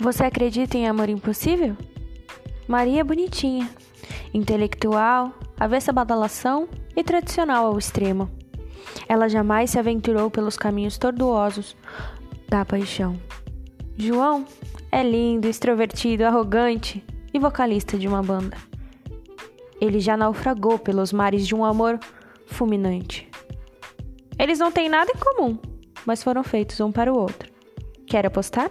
Você acredita em amor impossível? Maria é bonitinha, intelectual, avessa badalação e tradicional ao extremo. Ela jamais se aventurou pelos caminhos tortuosos da paixão. João é lindo, extrovertido, arrogante e vocalista de uma banda. Ele já naufragou pelos mares de um amor fulminante. Eles não têm nada em comum, mas foram feitos um para o outro. Quer apostar?